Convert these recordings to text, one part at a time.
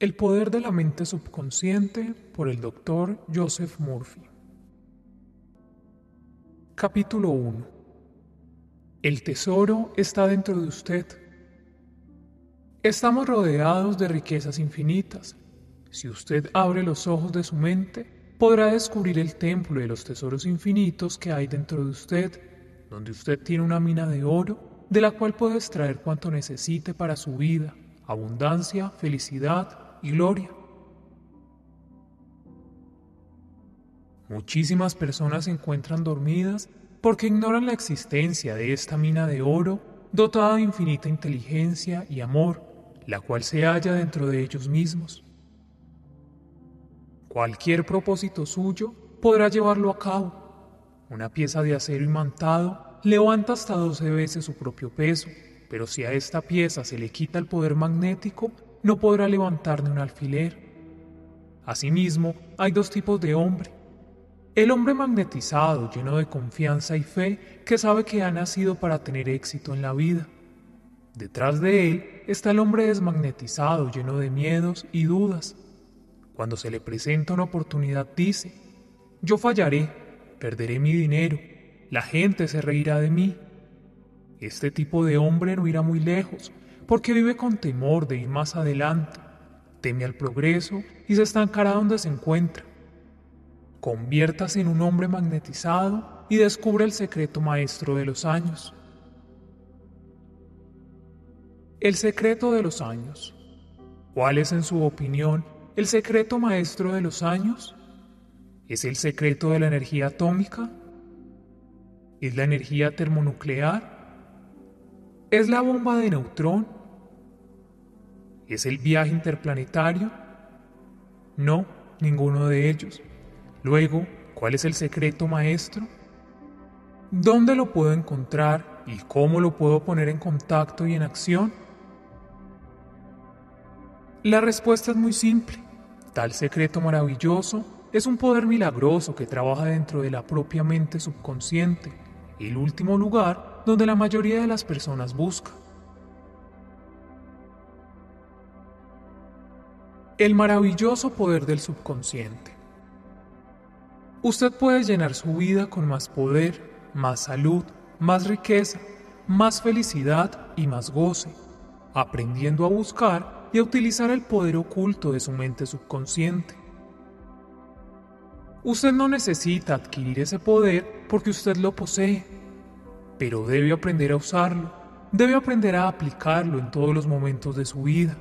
El poder de la mente subconsciente por el doctor Joseph Murphy. Capítulo 1. El tesoro está dentro de usted. Estamos rodeados de riquezas infinitas. Si usted abre los ojos de su mente, podrá descubrir el templo de los tesoros infinitos que hay dentro de usted, donde usted tiene una mina de oro de la cual puede extraer cuanto necesite para su vida, abundancia, felicidad y gloria. Muchísimas personas se encuentran dormidas porque ignoran la existencia de esta mina de oro dotada de infinita inteligencia y amor, la cual se halla dentro de ellos mismos. Cualquier propósito suyo podrá llevarlo a cabo. Una pieza de acero imantado levanta hasta 12 veces su propio peso, pero si a esta pieza se le quita el poder magnético, no podrá levantar ni un alfiler. Asimismo, hay dos tipos de hombre. El hombre magnetizado, lleno de confianza y fe, que sabe que ha nacido para tener éxito en la vida. Detrás de él está el hombre desmagnetizado, lleno de miedos y dudas. Cuando se le presenta una oportunidad dice, yo fallaré, perderé mi dinero, la gente se reirá de mí. Este tipo de hombre no irá muy lejos, porque vive con temor de ir más adelante, teme al progreso y se estancará donde se encuentra. Conviértase en un hombre magnetizado y descubre el secreto maestro de los años. El secreto de los años. ¿Cuál es en su opinión el secreto maestro de los años? ¿Es el secreto de la energía atómica? ¿Es la energía termonuclear? ¿Es la bomba de neutrón? ¿Es el viaje interplanetario? No, ninguno de ellos. Luego, ¿cuál es el secreto maestro? ¿Dónde lo puedo encontrar y cómo lo puedo poner en contacto y en acción? La respuesta es muy simple. Tal secreto maravilloso es un poder milagroso que trabaja dentro de la propia mente subconsciente, el último lugar donde la mayoría de las personas busca. El maravilloso poder del subconsciente. Usted puede llenar su vida con más poder, más salud, más riqueza, más felicidad y más goce, aprendiendo a buscar y a utilizar el poder oculto de su mente subconsciente. Usted no necesita adquirir ese poder porque usted lo posee, pero debe aprender a usarlo, debe aprender a aplicarlo en todos los momentos de su vida.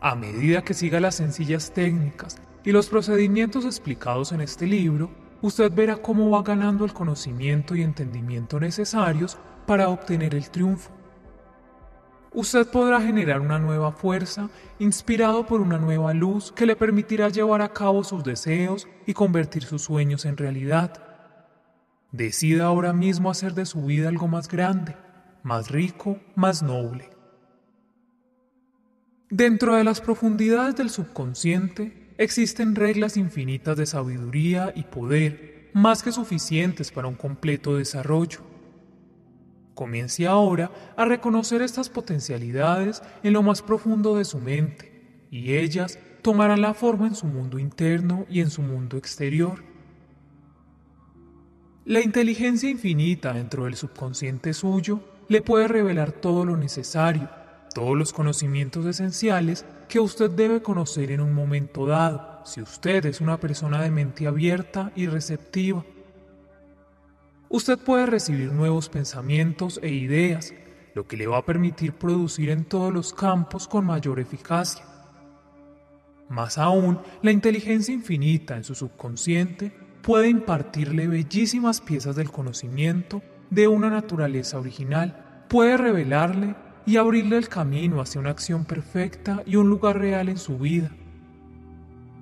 A medida que siga las sencillas técnicas y los procedimientos explicados en este libro, usted verá cómo va ganando el conocimiento y entendimiento necesarios para obtener el triunfo. Usted podrá generar una nueva fuerza inspirado por una nueva luz que le permitirá llevar a cabo sus deseos y convertir sus sueños en realidad. Decida ahora mismo hacer de su vida algo más grande, más rico, más noble. Dentro de las profundidades del subconsciente existen reglas infinitas de sabiduría y poder, más que suficientes para un completo desarrollo. Comience ahora a reconocer estas potencialidades en lo más profundo de su mente, y ellas tomarán la forma en su mundo interno y en su mundo exterior. La inteligencia infinita dentro del subconsciente suyo le puede revelar todo lo necesario todos los conocimientos esenciales que usted debe conocer en un momento dado, si usted es una persona de mente abierta y receptiva. Usted puede recibir nuevos pensamientos e ideas, lo que le va a permitir producir en todos los campos con mayor eficacia. Más aún, la inteligencia infinita en su subconsciente puede impartirle bellísimas piezas del conocimiento de una naturaleza original, puede revelarle y abrirle el camino hacia una acción perfecta y un lugar real en su vida.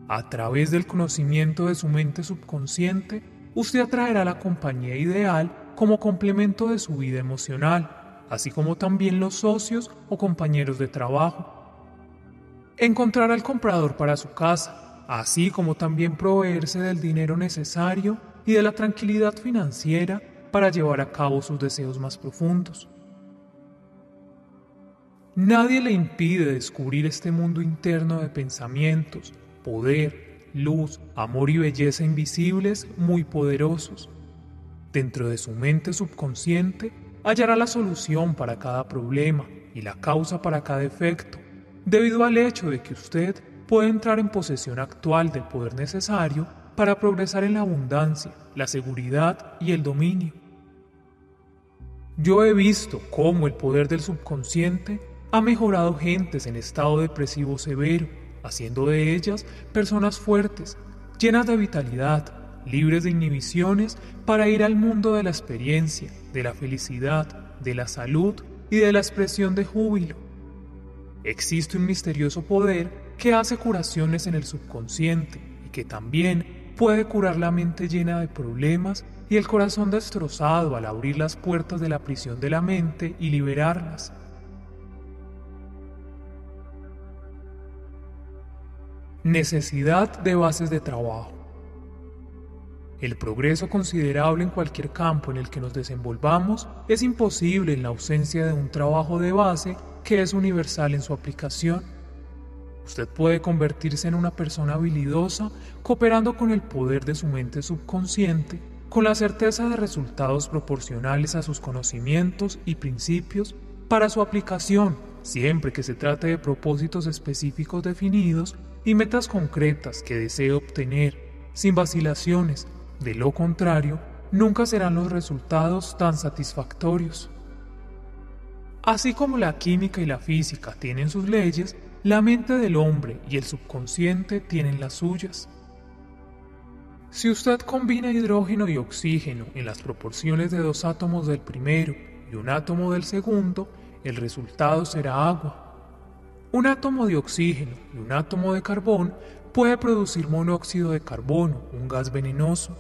A través del conocimiento de su mente subconsciente, usted atraerá la compañía ideal como complemento de su vida emocional, así como también los socios o compañeros de trabajo. Encontrará el comprador para su casa, así como también proveerse del dinero necesario y de la tranquilidad financiera para llevar a cabo sus deseos más profundos. Nadie le impide descubrir este mundo interno de pensamientos, poder, luz, amor y belleza invisibles muy poderosos. Dentro de su mente subconsciente hallará la solución para cada problema y la causa para cada efecto, debido al hecho de que usted puede entrar en posesión actual del poder necesario para progresar en la abundancia, la seguridad y el dominio. Yo he visto cómo el poder del subconsciente ha mejorado gentes en estado depresivo severo, haciendo de ellas personas fuertes, llenas de vitalidad, libres de inhibiciones para ir al mundo de la experiencia, de la felicidad, de la salud y de la expresión de júbilo. Existe un misterioso poder que hace curaciones en el subconsciente y que también puede curar la mente llena de problemas y el corazón destrozado al abrir las puertas de la prisión de la mente y liberarlas. Necesidad de bases de trabajo. El progreso considerable en cualquier campo en el que nos desenvolvamos es imposible en la ausencia de un trabajo de base que es universal en su aplicación. Usted puede convertirse en una persona habilidosa cooperando con el poder de su mente subconsciente, con la certeza de resultados proporcionales a sus conocimientos y principios para su aplicación, siempre que se trate de propósitos específicos definidos y metas concretas que desee obtener, sin vacilaciones. De lo contrario, nunca serán los resultados tan satisfactorios. Así como la química y la física tienen sus leyes, la mente del hombre y el subconsciente tienen las suyas. Si usted combina hidrógeno y oxígeno en las proporciones de dos átomos del primero y un átomo del segundo, el resultado será agua. Un átomo de oxígeno y un átomo de carbón puede producir monóxido de carbono, un gas venenoso.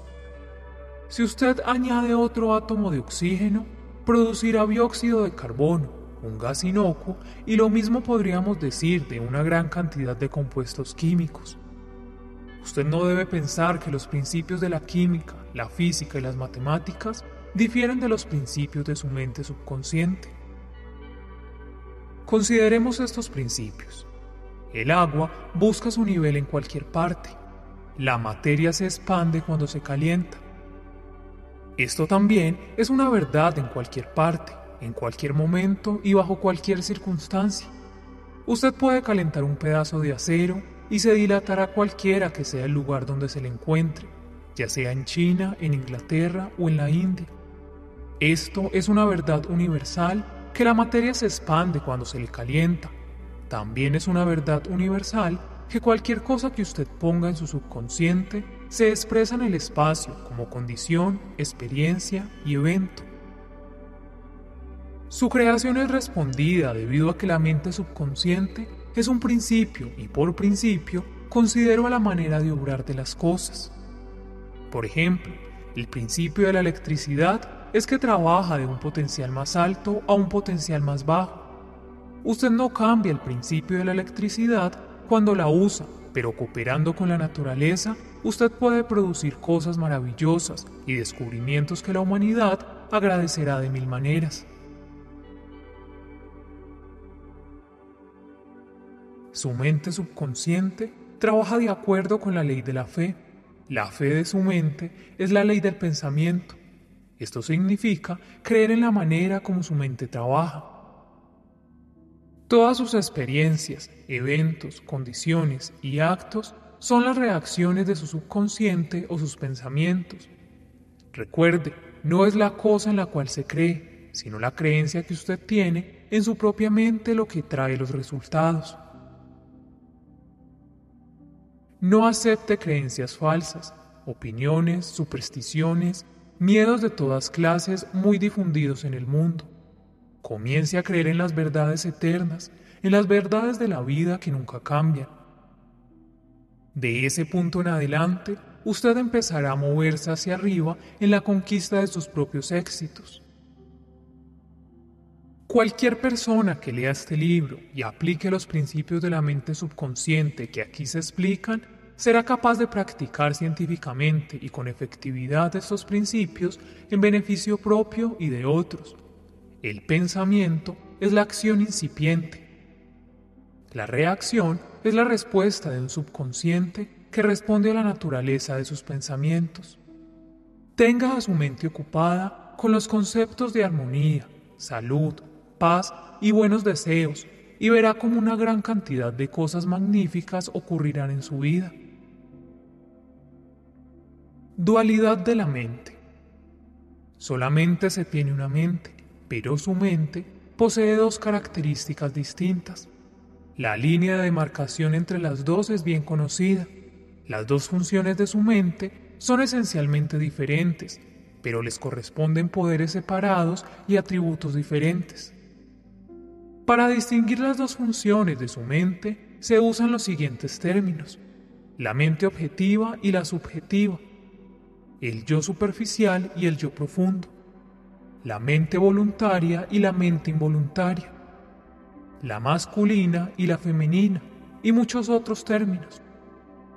Si usted añade otro átomo de oxígeno, producirá dióxido de carbono, un gas inocuo, y lo mismo podríamos decir de una gran cantidad de compuestos químicos. Usted no debe pensar que los principios de la química, la física y las matemáticas difieren de los principios de su mente subconsciente. Consideremos estos principios. El agua busca su nivel en cualquier parte. La materia se expande cuando se calienta. Esto también es una verdad en cualquier parte, en cualquier momento y bajo cualquier circunstancia. Usted puede calentar un pedazo de acero y se dilatará cualquiera que sea el lugar donde se le encuentre, ya sea en China, en Inglaterra o en la India. Esto es una verdad universal que la materia se expande cuando se le calienta. También es una verdad universal que cualquier cosa que usted ponga en su subconsciente se expresa en el espacio como condición, experiencia y evento. Su creación es respondida debido a que la mente subconsciente es un principio y por principio considero la manera de obrar de las cosas. Por ejemplo, el principio de la electricidad es que trabaja de un potencial más alto a un potencial más bajo. Usted no cambia el principio de la electricidad cuando la usa, pero cooperando con la naturaleza, usted puede producir cosas maravillosas y descubrimientos que la humanidad agradecerá de mil maneras. Su mente subconsciente trabaja de acuerdo con la ley de la fe. La fe de su mente es la ley del pensamiento. Esto significa creer en la manera como su mente trabaja. Todas sus experiencias, eventos, condiciones y actos son las reacciones de su subconsciente o sus pensamientos. Recuerde, no es la cosa en la cual se cree, sino la creencia que usted tiene en su propia mente lo que trae los resultados. No acepte creencias falsas, opiniones, supersticiones, miedos de todas clases muy difundidos en el mundo. Comience a creer en las verdades eternas, en las verdades de la vida que nunca cambian. De ese punto en adelante, usted empezará a moverse hacia arriba en la conquista de sus propios éxitos. Cualquier persona que lea este libro y aplique los principios de la mente subconsciente que aquí se explican, será capaz de practicar científicamente y con efectividad estos principios en beneficio propio y de otros. El pensamiento es la acción incipiente, La reacción es la respuesta de un subconsciente que responde a la naturaleza de sus pensamientos. Tenga a su mente ocupada con los conceptos de armonía, salud, paz y buenos deseos y verá como una gran cantidad de cosas magníficas ocurrirán en su vida. Dualidad de la mente. Solamente se tiene una mente, pero su mente posee dos características distintas. La línea de demarcación entre las dos es bien conocida. Las dos funciones de su mente son esencialmente diferentes, pero les corresponden poderes separados y atributos diferentes. Para distinguir las dos funciones de su mente se usan los siguientes términos, la mente objetiva y la subjetiva, el yo superficial y el yo profundo, la mente voluntaria y la mente involuntaria, la masculina y la femenina, y muchos otros términos.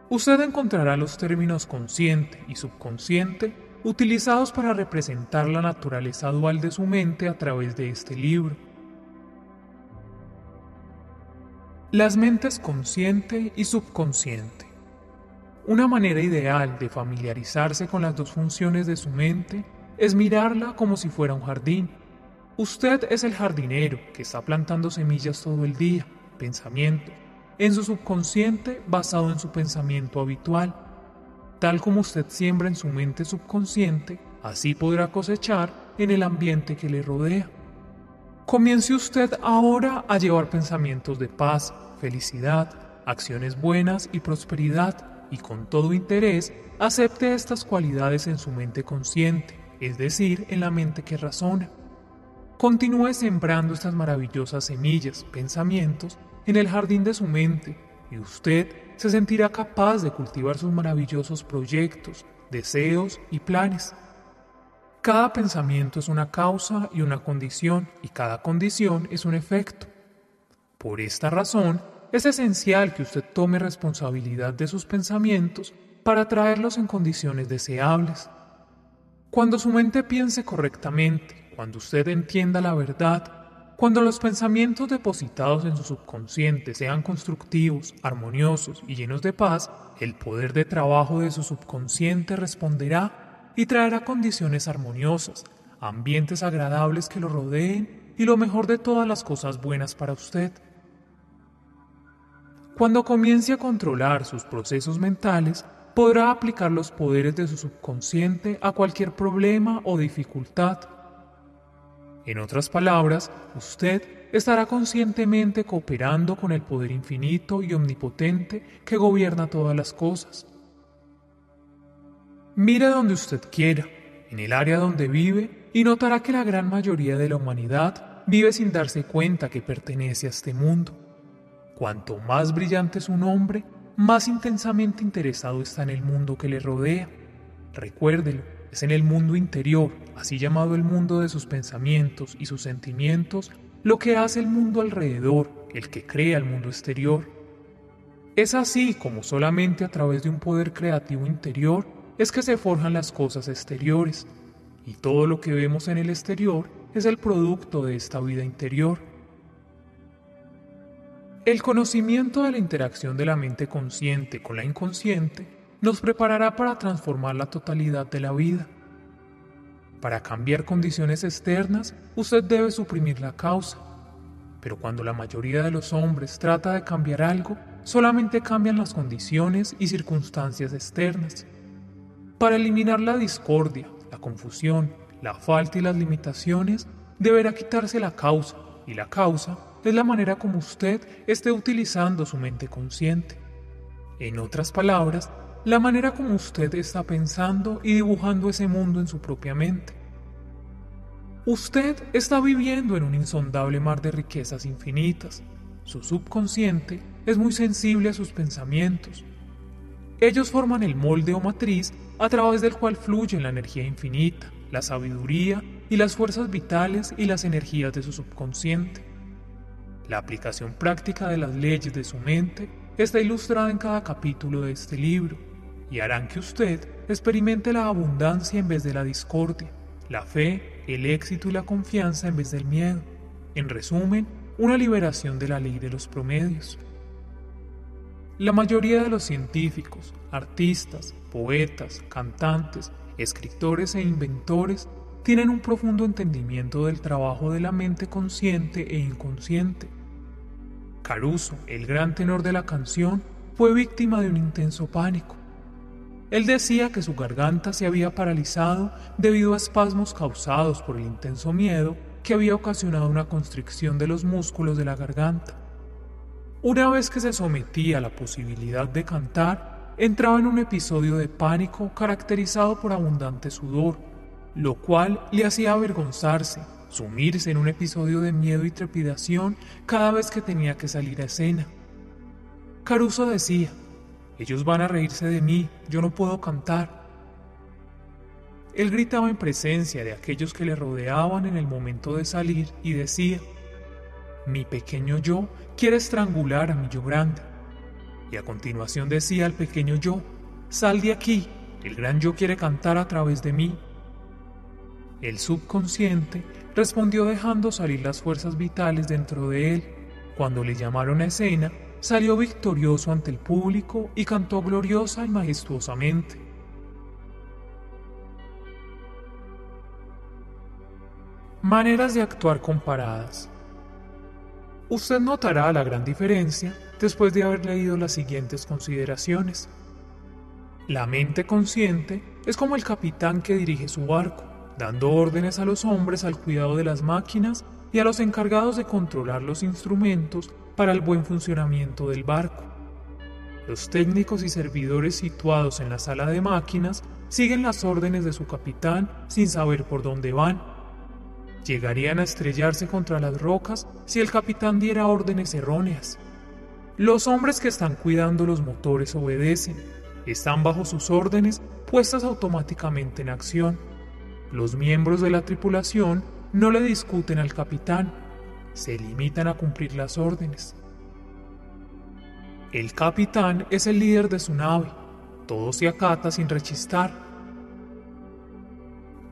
Usted encontrará los términos consciente y subconsciente utilizados para representar la naturaleza dual de su mente a través de este libro. Las mentes consciente y subconsciente. Una manera ideal de familiarizarse con las dos funciones de su mente es mirarla como si fuera un jardín. Usted es el jardinero que está plantando semillas todo el día, pensamiento, en su subconsciente basado en su pensamiento habitual. Tal como usted siembra en su mente subconsciente, así podrá cosechar en el ambiente que le rodea. Comience usted ahora a llevar pensamientos de paz, felicidad, acciones buenas y prosperidad y con todo interés acepte estas cualidades en su mente consciente, es decir, en la mente que razona. Continúe sembrando estas maravillosas semillas, pensamientos, en el jardín de su mente y usted se sentirá capaz de cultivar sus maravillosos proyectos, deseos y planes. Cada pensamiento es una causa y una condición, y cada condición es un efecto. Por esta razón, es esencial que usted tome responsabilidad de sus pensamientos para traerlos en condiciones deseables. Cuando su mente piense correctamente, cuando usted entienda la verdad, cuando los pensamientos depositados en su subconsciente sean constructivos, armoniosos y llenos de paz, el poder de trabajo de su subconsciente responderá y traerá condiciones armoniosas, ambientes agradables que lo rodeen y lo mejor de todas las cosas buenas para usted. Cuando comience a controlar sus procesos mentales, podrá aplicar los poderes de su subconsciente a cualquier problema o dificultad. En otras palabras, usted estará conscientemente cooperando con el poder infinito y omnipotente que gobierna todas las cosas. Mire donde usted quiera, en el área donde vive, y notará que la gran mayoría de la humanidad vive sin darse cuenta que pertenece a este mundo. Cuanto más brillante es un hombre, más intensamente interesado está en el mundo que le rodea. Recuérdelo, es en el mundo interior, así llamado el mundo de sus pensamientos y sus sentimientos, lo que hace el mundo alrededor, el que crea el mundo exterior. Es así como solamente a través de un poder creativo interior es que se forjan las cosas exteriores, y todo lo que vemos en el exterior es el producto de esta vida interior. El conocimiento de la interacción de la mente consciente con la inconsciente nos preparará para transformar la totalidad de la vida. Para cambiar condiciones externas, usted debe suprimir la causa. Pero cuando la mayoría de los hombres trata de cambiar algo, solamente cambian las condiciones y circunstancias externas. Para eliminar la discordia, la confusión, la falta y las limitaciones, deberá quitarse la causa, y la causa es la manera como usted esté utilizando su mente consciente. En otras palabras, la manera como usted está pensando y dibujando ese mundo en su propia mente. Usted está viviendo en un insondable mar de riquezas infinitas. Su subconsciente es muy sensible a sus pensamientos. Ellos forman el molde o matriz a través del cual fluye la energía infinita, la sabiduría y las fuerzas vitales y las energías de su subconsciente. La aplicación práctica de las leyes de su mente está ilustrada en cada capítulo de este libro y harán que usted experimente la abundancia en vez de la discordia, la fe, el éxito y la confianza en vez del miedo. En resumen, una liberación de la ley de los promedios. La mayoría de los científicos, artistas, poetas, cantantes, escritores e inventores tienen un profundo entendimiento del trabajo de la mente consciente e inconsciente. Caruso, el gran tenor de la canción, fue víctima de un intenso pánico. Él decía que su garganta se había paralizado debido a espasmos causados por el intenso miedo que había ocasionado una constricción de los músculos de la garganta. Una vez que se sometía a la posibilidad de cantar, entraba en un episodio de pánico caracterizado por abundante sudor, lo cual le hacía avergonzarse, sumirse en un episodio de miedo y trepidación cada vez que tenía que salir a escena. Caruso decía, ellos van a reírse de mí, yo no puedo cantar. Él gritaba en presencia de aquellos que le rodeaban en el momento de salir y decía, mi pequeño yo quiere estrangular a mi yo grande. Y a continuación decía al pequeño yo, sal de aquí, el gran yo quiere cantar a través de mí. El subconsciente respondió dejando salir las fuerzas vitales dentro de él. Cuando le llamaron a escena, salió victorioso ante el público y cantó gloriosa y majestuosamente. Maneras de actuar comparadas. Usted notará la gran diferencia después de haber leído las siguientes consideraciones. La mente consciente es como el capitán que dirige su barco dando órdenes a los hombres al cuidado de las máquinas y a los encargados de controlar los instrumentos para el buen funcionamiento del barco. Los técnicos y servidores situados en la sala de máquinas siguen las órdenes de su capitán sin saber por dónde van. Llegarían a estrellarse contra las rocas si el capitán diera órdenes erróneas. Los hombres que están cuidando los motores obedecen, están bajo sus órdenes puestas automáticamente en acción los miembros de la tripulación no le discuten al capitán, se limitan a cumplir las órdenes. El capitán es el líder de su nave, todo se acata sin rechistar.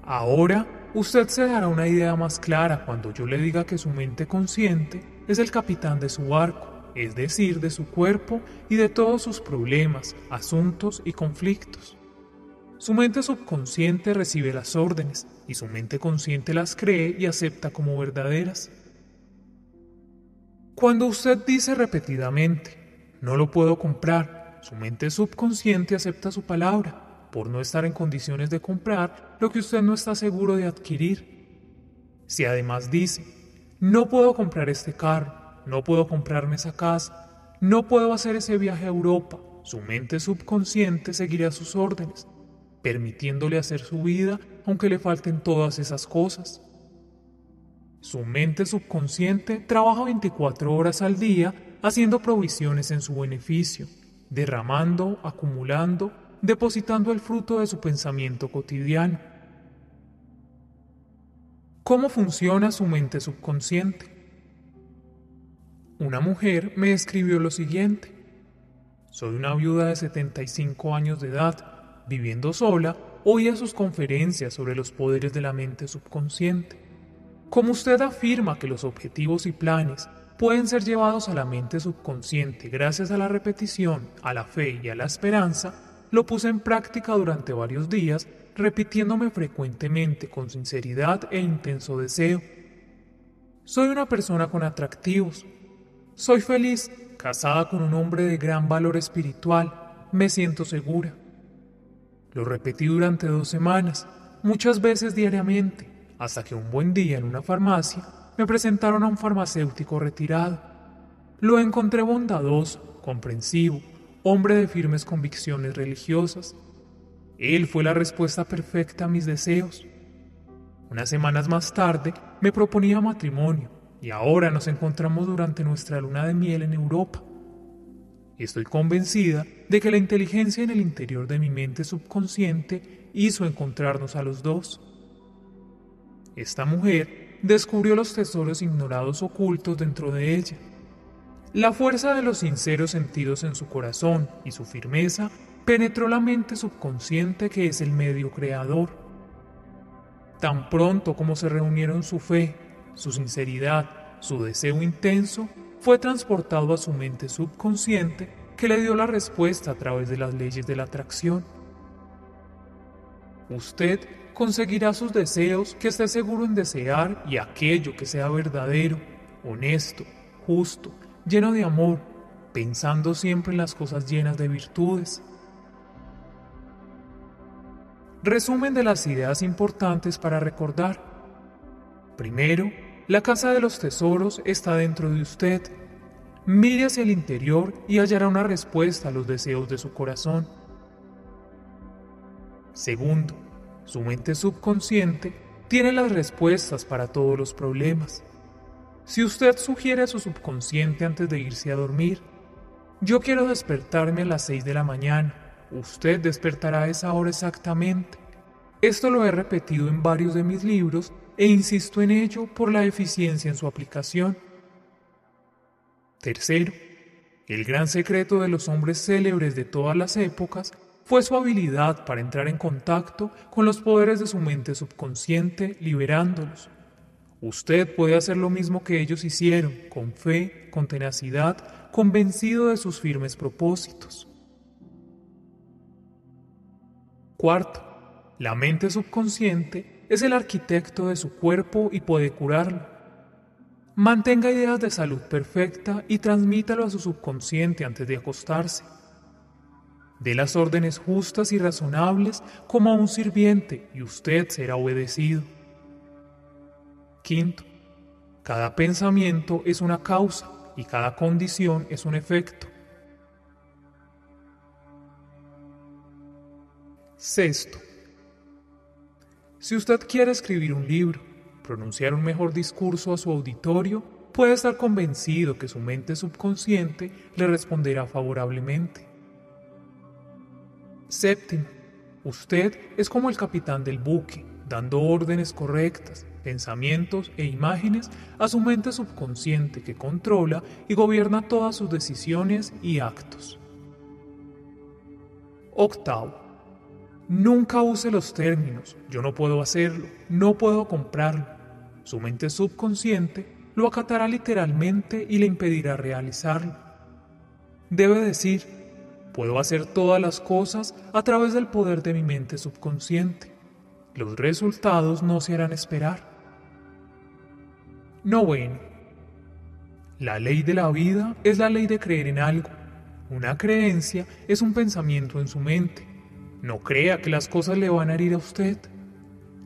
Ahora usted se dará una idea más clara cuando yo le diga que su mente consciente es el capitán de su barco, es decir, de su cuerpo y de todos sus problemas, asuntos y conflictos. Su mente subconsciente recibe las órdenes y su mente consciente las cree y acepta como verdaderas. Cuando usted dice repetidamente, no lo puedo comprar, su mente subconsciente acepta su palabra por no estar en condiciones de comprar lo que usted no está seguro de adquirir. Si además dice, no puedo comprar este carro, no puedo comprarme esa casa, no puedo hacer ese viaje a Europa, su mente subconsciente seguirá sus órdenes permitiéndole hacer su vida aunque le falten todas esas cosas. Su mente subconsciente trabaja 24 horas al día haciendo provisiones en su beneficio, derramando, acumulando, depositando el fruto de su pensamiento cotidiano. ¿Cómo funciona su mente subconsciente? Una mujer me escribió lo siguiente. Soy una viuda de 75 años de edad viviendo sola, oía sus conferencias sobre los poderes de la mente subconsciente. Como usted afirma que los objetivos y planes pueden ser llevados a la mente subconsciente gracias a la repetición, a la fe y a la esperanza, lo puse en práctica durante varios días, repitiéndome frecuentemente con sinceridad e intenso deseo. Soy una persona con atractivos. Soy feliz, casada con un hombre de gran valor espiritual. Me siento segura. Lo repetí durante dos semanas, muchas veces diariamente, hasta que un buen día en una farmacia me presentaron a un farmacéutico retirado. Lo encontré bondadoso, comprensivo, hombre de firmes convicciones religiosas. Él fue la respuesta perfecta a mis deseos. Unas semanas más tarde me proponía matrimonio y ahora nos encontramos durante nuestra luna de miel en Europa. Estoy convencida de que la inteligencia en el interior de mi mente subconsciente hizo encontrarnos a los dos. Esta mujer descubrió los tesoros ignorados ocultos dentro de ella. La fuerza de los sinceros sentidos en su corazón y su firmeza penetró la mente subconsciente que es el medio creador. Tan pronto como se reunieron su fe, su sinceridad su deseo intenso fue transportado a su mente subconsciente que le dio la respuesta a través de las leyes de la atracción. Usted conseguirá sus deseos que esté seguro en desear y aquello que sea verdadero, honesto, justo, lleno de amor, pensando siempre en las cosas llenas de virtudes. Resumen de las ideas importantes para recordar. Primero, la casa de los tesoros está dentro de usted. Mire hacia el interior y hallará una respuesta a los deseos de su corazón. Segundo, su mente subconsciente tiene las respuestas para todos los problemas. Si usted sugiere a su subconsciente antes de irse a dormir, yo quiero despertarme a las 6 de la mañana, usted despertará a esa hora exactamente. Esto lo he repetido en varios de mis libros e insisto en ello por la eficiencia en su aplicación. Tercero, el gran secreto de los hombres célebres de todas las épocas fue su habilidad para entrar en contacto con los poderes de su mente subconsciente, liberándolos. Usted puede hacer lo mismo que ellos hicieron, con fe, con tenacidad, convencido de sus firmes propósitos. Cuarto, la mente subconsciente es el arquitecto de su cuerpo y puede curarlo. Mantenga ideas de salud perfecta y transmítalo a su subconsciente antes de acostarse. Dé las órdenes justas y razonables como a un sirviente y usted será obedecido. Quinto, cada pensamiento es una causa y cada condición es un efecto. Sexto, si usted quiere escribir un libro, pronunciar un mejor discurso a su auditorio, puede estar convencido que su mente subconsciente le responderá favorablemente. Séptimo, usted es como el capitán del buque, dando órdenes correctas, pensamientos e imágenes a su mente subconsciente que controla y gobierna todas sus decisiones y actos. Octavo, nunca use los términos yo no puedo hacerlo, no puedo comprarlo. Su mente subconsciente lo acatará literalmente y le impedirá realizarlo. Debe decir, Puedo hacer todas las cosas a través del poder de mi mente subconsciente. Los resultados no se harán esperar. No bueno. La ley de la vida es la ley de creer en algo. Una creencia es un pensamiento en su mente. No crea que las cosas le van a herir a usted.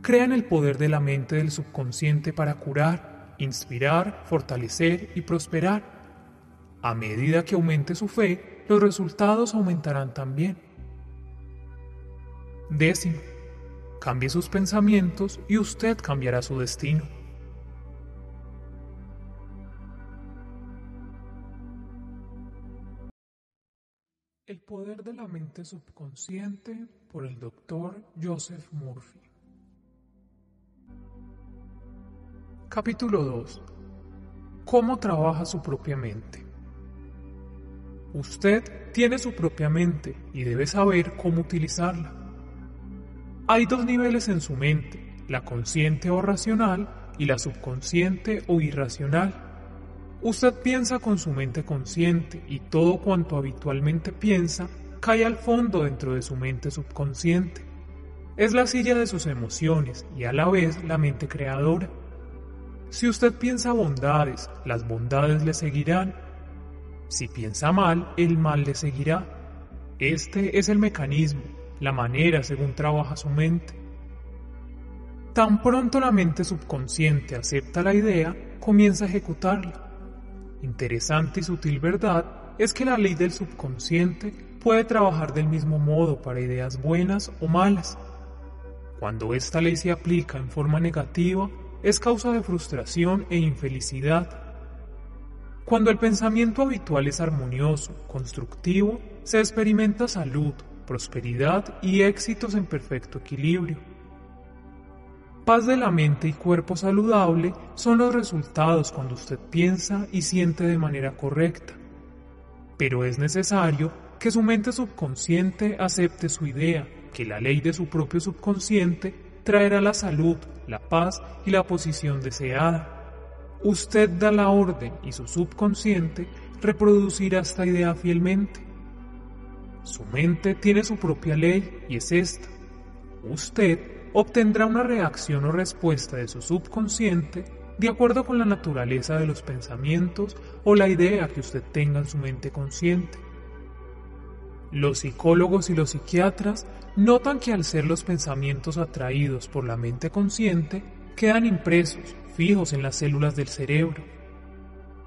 Crea en el poder de la mente del subconsciente para curar, inspirar, fortalecer y prosperar. A medida que aumente su fe, los resultados aumentarán también. Décimo, cambie sus pensamientos y usted cambiará su destino. El poder de la mente subconsciente por el doctor Joseph Murphy. Capítulo 2. ¿Cómo trabaja su propia mente? Usted tiene su propia mente y debe saber cómo utilizarla. Hay dos niveles en su mente, la consciente o racional y la subconsciente o irracional. Usted piensa con su mente consciente y todo cuanto habitualmente piensa cae al fondo dentro de su mente subconsciente. Es la silla de sus emociones y a la vez la mente creadora. Si usted piensa bondades, las bondades le seguirán si piensa mal, el mal le seguirá. Este es el mecanismo, la manera según trabaja su mente. Tan pronto la mente subconsciente acepta la idea, comienza a ejecutarla. Interesante y sutil verdad es que la ley del subconsciente puede trabajar del mismo modo para ideas buenas o malas. Cuando esta ley se aplica en forma negativa, es causa de frustración e infelicidad cuando el pensamiento habitual es armonioso, constructivo, se experimenta salud, prosperidad y éxitos en perfecto equilibrio. Paz de la mente y cuerpo saludable son los resultados cuando usted piensa y siente de manera correcta. Pero es necesario que su mente subconsciente acepte su idea, que la ley de su propio subconsciente traerá la salud, la paz y la posición deseada. Usted da la orden y su subconsciente reproducirá esta idea fielmente. Su mente tiene su propia ley y es esta. Usted obtendrá una reacción o respuesta de su subconsciente de acuerdo con la naturaleza de los pensamientos o la idea que usted tenga en su mente consciente. Los psicólogos y los psiquiatras notan que al ser los pensamientos atraídos por la mente consciente, quedan impresos, fijos en las células del cerebro.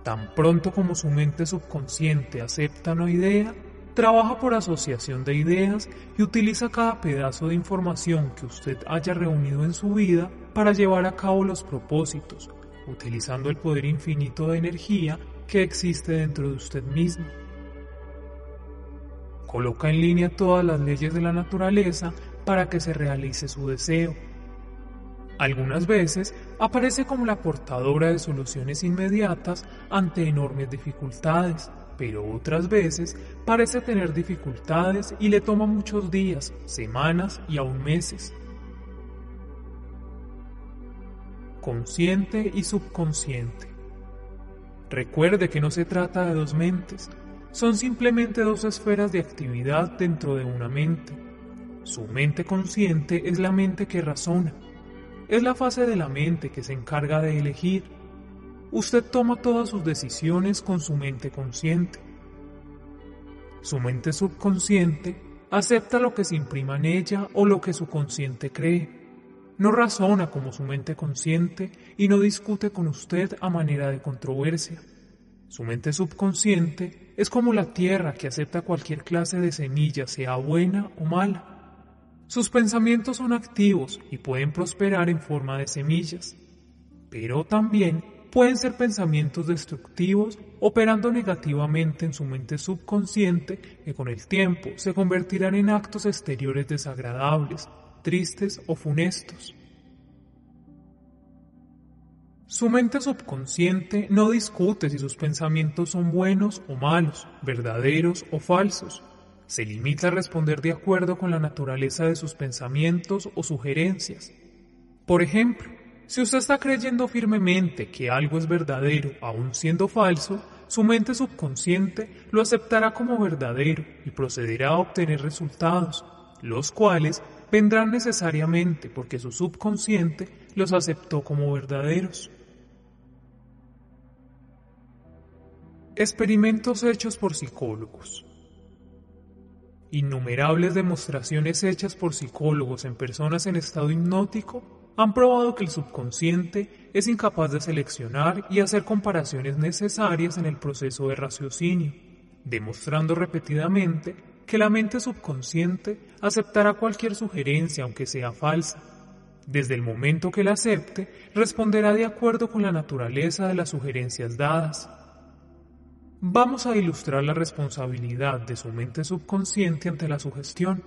Tan pronto como su mente subconsciente acepta una idea, trabaja por asociación de ideas y utiliza cada pedazo de información que usted haya reunido en su vida para llevar a cabo los propósitos, utilizando el poder infinito de energía que existe dentro de usted mismo. Coloca en línea todas las leyes de la naturaleza para que se realice su deseo. Algunas veces aparece como la portadora de soluciones inmediatas ante enormes dificultades, pero otras veces parece tener dificultades y le toma muchos días, semanas y aún meses. Consciente y subconsciente. Recuerde que no se trata de dos mentes, son simplemente dos esferas de actividad dentro de una mente. Su mente consciente es la mente que razona. Es la fase de la mente que se encarga de elegir. Usted toma todas sus decisiones con su mente consciente. Su mente subconsciente acepta lo que se imprima en ella o lo que su consciente cree. No razona como su mente consciente y no discute con usted a manera de controversia. Su mente subconsciente es como la tierra que acepta cualquier clase de semilla, sea buena o mala. Sus pensamientos son activos y pueden prosperar en forma de semillas, pero también pueden ser pensamientos destructivos operando negativamente en su mente subconsciente que con el tiempo se convertirán en actos exteriores desagradables, tristes o funestos. Su mente subconsciente no discute si sus pensamientos son buenos o malos, verdaderos o falsos. Se limita a responder de acuerdo con la naturaleza de sus pensamientos o sugerencias. Por ejemplo, si usted está creyendo firmemente que algo es verdadero aun siendo falso, su mente subconsciente lo aceptará como verdadero y procederá a obtener resultados, los cuales vendrán necesariamente porque su subconsciente los aceptó como verdaderos. Experimentos hechos por psicólogos. Innumerables demostraciones hechas por psicólogos en personas en estado hipnótico han probado que el subconsciente es incapaz de seleccionar y hacer comparaciones necesarias en el proceso de raciocinio, demostrando repetidamente que la mente subconsciente aceptará cualquier sugerencia aunque sea falsa. Desde el momento que la acepte, responderá de acuerdo con la naturaleza de las sugerencias dadas. Vamos a ilustrar la responsabilidad de su mente subconsciente ante la sugestión.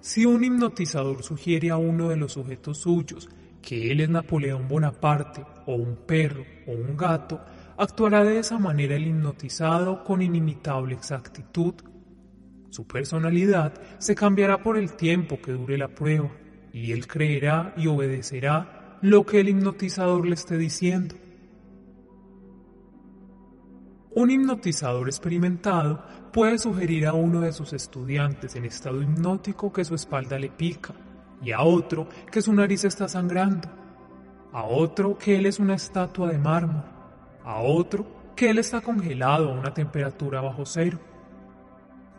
Si un hipnotizador sugiere a uno de los sujetos suyos que él es Napoleón Bonaparte o un perro o un gato, actuará de esa manera el hipnotizado con inimitable exactitud. Su personalidad se cambiará por el tiempo que dure la prueba y él creerá y obedecerá lo que el hipnotizador le esté diciendo. Un hipnotizador experimentado puede sugerir a uno de sus estudiantes en estado hipnótico que su espalda le pica, y a otro que su nariz está sangrando, a otro que él es una estatua de mármol, a otro que él está congelado a una temperatura bajo cero.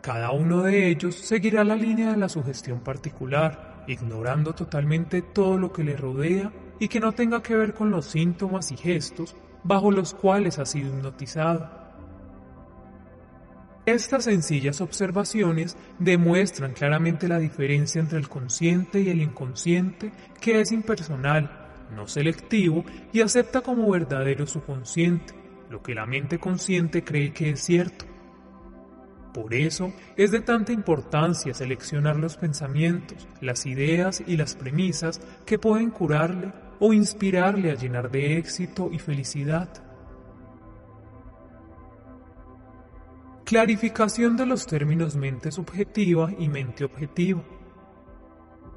Cada uno de ellos seguirá la línea de la sugestión particular, ignorando totalmente todo lo que le rodea y que no tenga que ver con los síntomas y gestos bajo los cuales ha sido hipnotizado. Estas sencillas observaciones demuestran claramente la diferencia entre el consciente y el inconsciente, que es impersonal, no selectivo y acepta como verdadero su consciente, lo que la mente consciente cree que es cierto. Por eso es de tanta importancia seleccionar los pensamientos, las ideas y las premisas que pueden curarle o inspirarle a llenar de éxito y felicidad. Clarificación de los términos mente subjetiva y mente objetiva.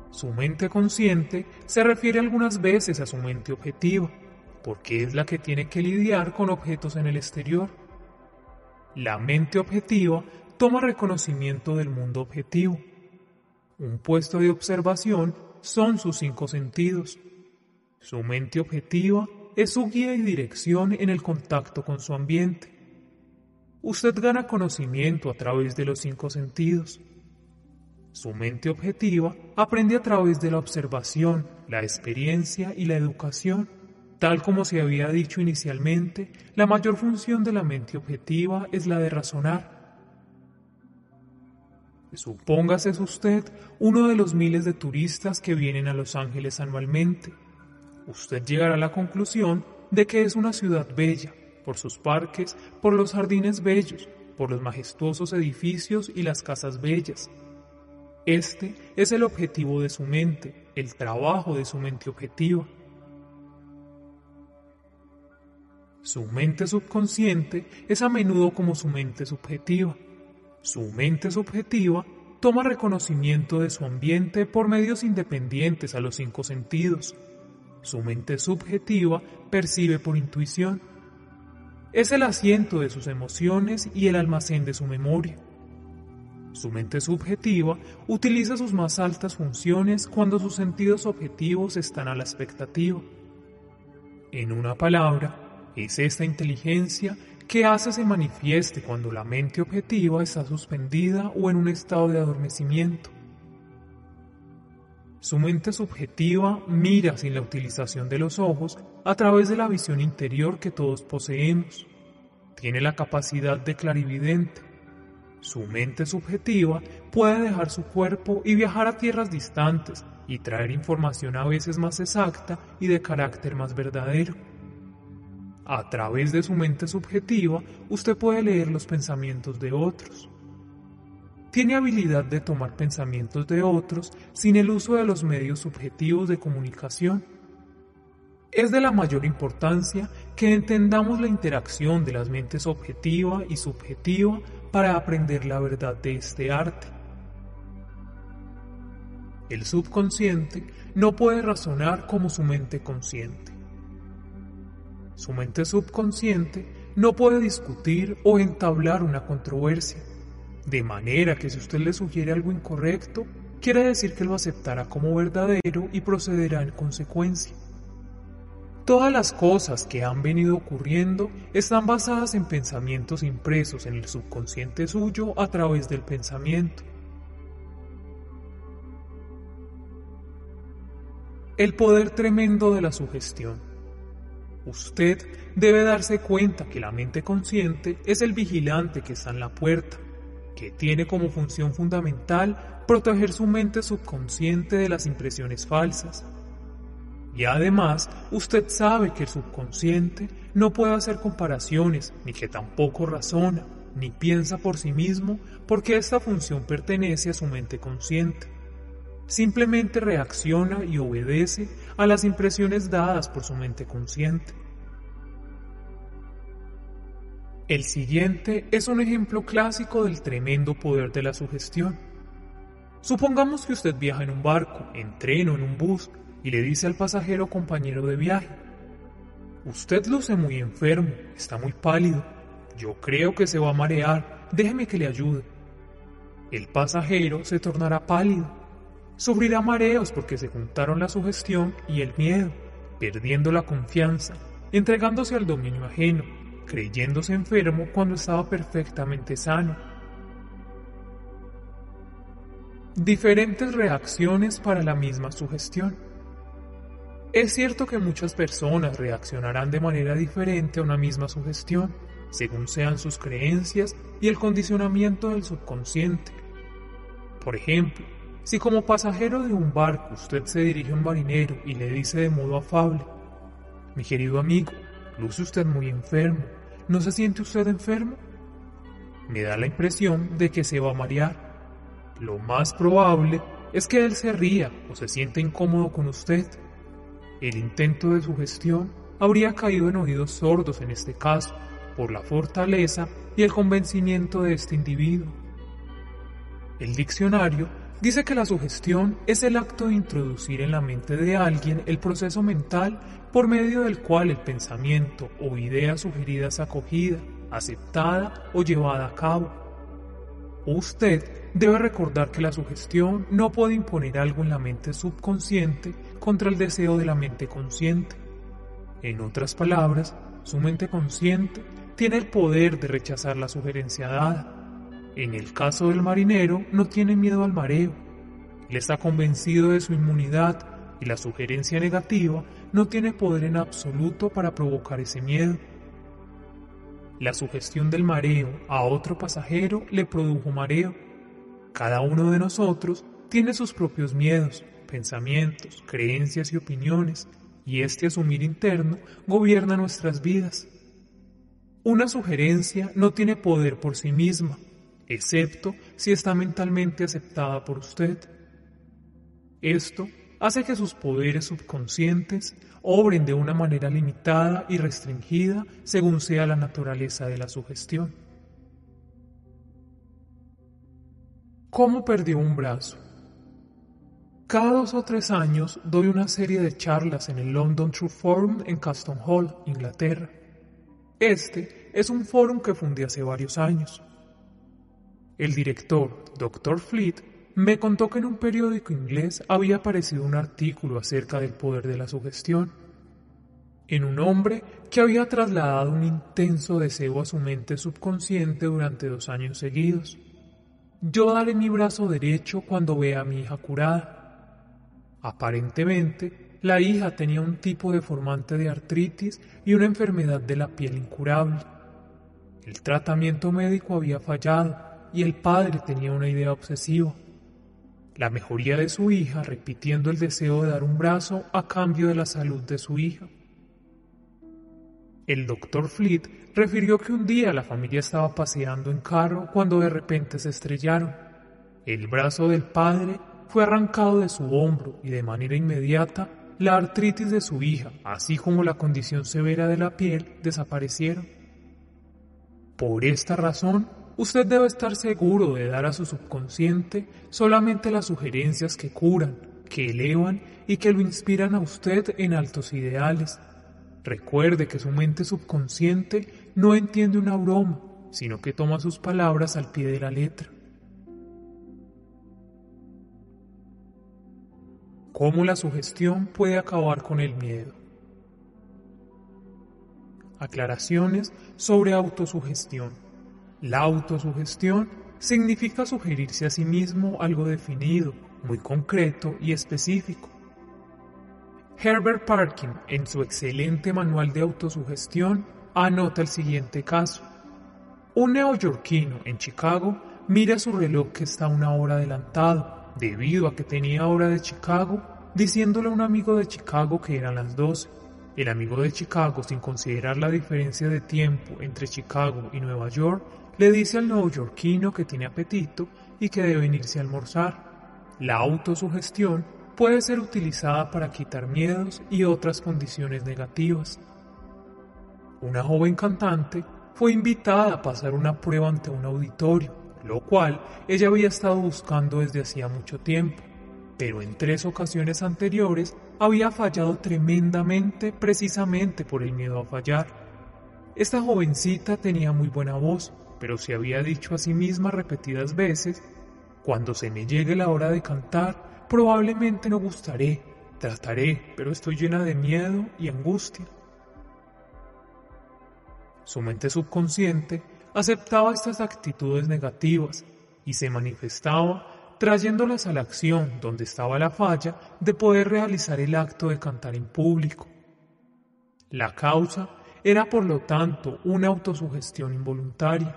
Su mente consciente se refiere algunas veces a su mente objetiva, porque es la que tiene que lidiar con objetos en el exterior. La mente objetiva toma reconocimiento del mundo objetivo. Un puesto de observación son sus cinco sentidos. Su mente objetiva es su guía y dirección en el contacto con su ambiente. Usted gana conocimiento a través de los cinco sentidos. Su mente objetiva aprende a través de la observación, la experiencia y la educación. Tal como se había dicho inicialmente, la mayor función de la mente objetiva es la de razonar. Supóngase usted uno de los miles de turistas que vienen a Los Ángeles anualmente. Usted llegará a la conclusión de que es una ciudad bella, por sus parques, por los jardines bellos, por los majestuosos edificios y las casas bellas. Este es el objetivo de su mente, el trabajo de su mente objetiva. Su mente subconsciente es a menudo como su mente subjetiva. Su mente subjetiva toma reconocimiento de su ambiente por medios independientes a los cinco sentidos. Su mente subjetiva percibe por intuición. Es el asiento de sus emociones y el almacén de su memoria. Su mente subjetiva utiliza sus más altas funciones cuando sus sentidos objetivos están a la expectativa. En una palabra, es esta inteligencia que hace se manifieste cuando la mente objetiva está suspendida o en un estado de adormecimiento. Su mente subjetiva mira sin la utilización de los ojos a través de la visión interior que todos poseemos. Tiene la capacidad de clarividente. Su mente subjetiva puede dejar su cuerpo y viajar a tierras distantes y traer información a veces más exacta y de carácter más verdadero. A través de su mente subjetiva, usted puede leer los pensamientos de otros. Tiene habilidad de tomar pensamientos de otros sin el uso de los medios subjetivos de comunicación. Es de la mayor importancia que entendamos la interacción de las mentes objetiva y subjetiva para aprender la verdad de este arte. El subconsciente no puede razonar como su mente consciente. Su mente subconsciente no puede discutir o entablar una controversia, de manera que si usted le sugiere algo incorrecto, quiere decir que lo aceptará como verdadero y procederá en consecuencia. Todas las cosas que han venido ocurriendo están basadas en pensamientos impresos en el subconsciente suyo a través del pensamiento. El poder tremendo de la sugestión. Usted debe darse cuenta que la mente consciente es el vigilante que está en la puerta, que tiene como función fundamental proteger su mente subconsciente de las impresiones falsas. Y además, usted sabe que el subconsciente no puede hacer comparaciones, ni que tampoco razona, ni piensa por sí mismo, porque esta función pertenece a su mente consciente. Simplemente reacciona y obedece a las impresiones dadas por su mente consciente. El siguiente es un ejemplo clásico del tremendo poder de la sugestión. Supongamos que usted viaja en un barco, en tren o en un bus y le dice al pasajero compañero de viaje, Usted luce muy enfermo, está muy pálido, yo creo que se va a marear, déjeme que le ayude. El pasajero se tornará pálido Sufrirá mareos porque se juntaron la sugestión y el miedo, perdiendo la confianza, entregándose al dominio ajeno, creyéndose enfermo cuando estaba perfectamente sano. Diferentes reacciones para la misma sugestión. Es cierto que muchas personas reaccionarán de manera diferente a una misma sugestión, según sean sus creencias y el condicionamiento del subconsciente. Por ejemplo, si como pasajero de un barco usted se dirige a un marinero y le dice de modo afable, mi querido amigo, luce usted muy enfermo, ¿no se siente usted enfermo? Me da la impresión de que se va a marear. Lo más probable es que él se ría o se siente incómodo con usted. El intento de sugestión habría caído en oídos sordos en este caso, por la fortaleza y el convencimiento de este individuo. El diccionario dice que la sugestión es el acto de introducir en la mente de alguien el proceso mental por medio del cual el pensamiento o idea sugerida es acogida, aceptada o llevada a cabo. Usted debe recordar que la sugestión no puede imponer algo en la mente subconsciente contra el deseo de la mente consciente. En otras palabras, su mente consciente tiene el poder de rechazar la sugerencia dada. En el caso del marinero, no tiene miedo al mareo. Él está convencido de su inmunidad y la sugerencia negativa no tiene poder en absoluto para provocar ese miedo. La sugestión del mareo a otro pasajero le produjo mareo. Cada uno de nosotros tiene sus propios miedos, pensamientos, creencias y opiniones, y este asumir interno gobierna nuestras vidas. Una sugerencia no tiene poder por sí misma, excepto si está mentalmente aceptada por usted. Esto hace que sus poderes subconscientes obren de una manera limitada y restringida según sea la naturaleza de la sugestión. ¿Cómo perdió un brazo? Cada dos o tres años doy una serie de charlas en el London True Forum en Caston Hall, Inglaterra. Este es un foro que fundé hace varios años. El director, Dr. Fleet, me contó que en un periódico inglés había aparecido un artículo acerca del poder de la sugestión, en un hombre que había trasladado un intenso deseo a su mente subconsciente durante dos años seguidos. Yo daré mi brazo derecho cuando vea a mi hija curada. Aparentemente, la hija tenía un tipo deformante de artritis y una enfermedad de la piel incurable. El tratamiento médico había fallado y el padre tenía una idea obsesiva. La mejoría de su hija repitiendo el deseo de dar un brazo a cambio de la salud de su hija. El doctor Fleet refirió que un día la familia estaba paseando en carro cuando de repente se estrellaron. El brazo del padre fue arrancado de su hombro y de manera inmediata la artritis de su hija, así como la condición severa de la piel, desaparecieron. Por esta razón, usted debe estar seguro de dar a su subconsciente solamente las sugerencias que curan, que elevan y que lo inspiran a usted en altos ideales. Recuerde que su mente subconsciente no entiende una broma, sino que toma sus palabras al pie de la letra. cómo la sugestión puede acabar con el miedo. Aclaraciones sobre autosugestión. La autosugestión significa sugerirse a sí mismo algo definido, muy concreto y específico. Herbert Parkin, en su excelente manual de autosugestión, anota el siguiente caso. Un neoyorquino en Chicago mira su reloj que está una hora adelantado debido a que tenía hora de Chicago, diciéndole a un amigo de Chicago que eran las 12. El amigo de Chicago, sin considerar la diferencia de tiempo entre Chicago y Nueva York, le dice al neoyorquino que tiene apetito y que debe irse a almorzar. La autosugestión puede ser utilizada para quitar miedos y otras condiciones negativas. Una joven cantante fue invitada a pasar una prueba ante un auditorio lo cual ella había estado buscando desde hacía mucho tiempo, pero en tres ocasiones anteriores había fallado tremendamente precisamente por el miedo a fallar. Esta jovencita tenía muy buena voz, pero se había dicho a sí misma repetidas veces, cuando se me llegue la hora de cantar, probablemente no gustaré, trataré, pero estoy llena de miedo y angustia. Su mente subconsciente aceptaba estas actitudes negativas y se manifestaba trayéndolas a la acción donde estaba la falla de poder realizar el acto de cantar en público. La causa era por lo tanto una autosugestión involuntaria.